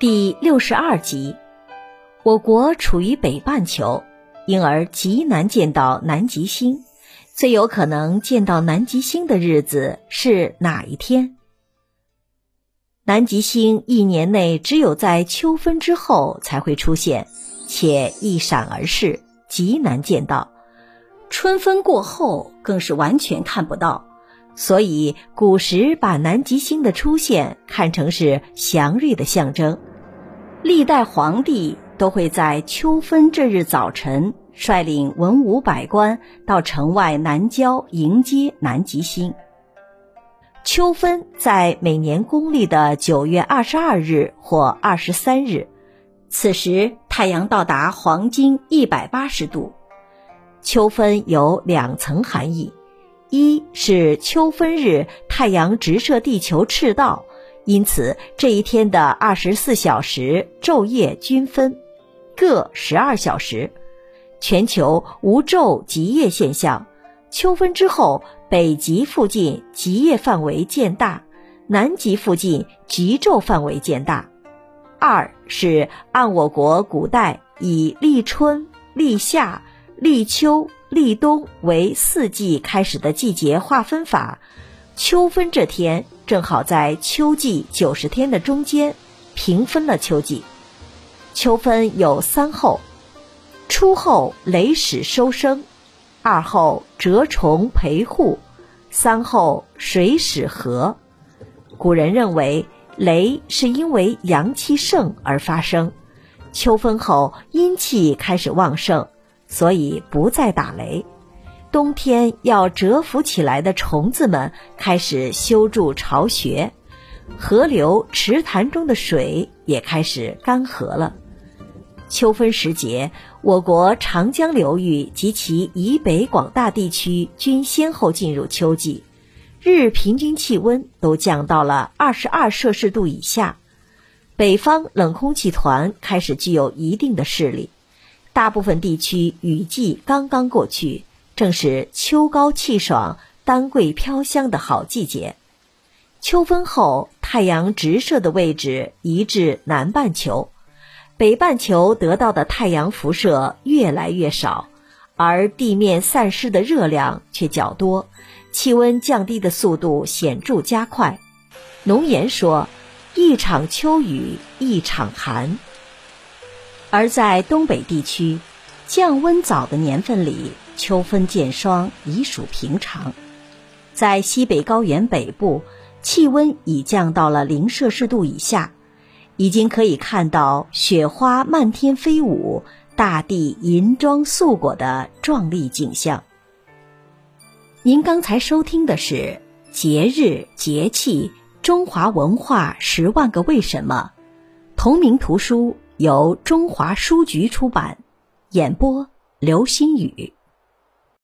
第六十二集，我国处于北半球，因而极难见到南极星。最有可能见到南极星的日子是哪一天？南极星一年内只有在秋分之后才会出现，且一闪而逝，极难见到。春分过后更是完全看不到。所以，古时把南极星的出现看成是祥瑞的象征。历代皇帝都会在秋分这日早晨率领文武百官到城外南郊迎接南极星。秋分在每年公历的九月二十二日或二十三日，此时太阳到达黄金一百八十度。秋分有两层含义。一是秋分日太阳直射地球赤道，因此这一天的二十四小时昼夜均分，各十二小时，全球无昼极夜现象。秋分之后，北极附近极夜范围渐大，南极附近极昼范围渐大。二是按我国古代以立春、立夏、立秋。立冬为四季开始的季节划分法，秋分这天正好在秋季九十天的中间，平分了秋季。秋分有三候：初候雷始收生，二候蛰虫培护，三候水始和。古人认为雷是因为阳气盛而发生，秋分后阴气开始旺盛。所以不再打雷，冬天要蛰伏起来的虫子们开始修筑巢穴，河流、池潭中的水也开始干涸了。秋分时节，我国长江流域及其以北广大地区均先后进入秋季，日平均气温都降到了二十二摄氏度以下，北方冷空气团开始具有一定的势力。大部分地区雨季刚刚过去，正是秋高气爽、丹桂飘香的好季节。秋分后，太阳直射的位置移至南半球，北半球得到的太阳辐射越来越少，而地面散失的热量却较多，气温降低的速度显著加快。农言说：“一场秋雨一场寒。”而在东北地区，降温早的年份里，秋分见霜已属平常。在西北高原北部，气温已降到了零摄氏度以下，已经可以看到雪花漫天飞舞、大地银装素裹的壮丽景象。您刚才收听的是《节日节气中华文化十万个为什么》同名图书。由中华书局出版，演播刘新宇。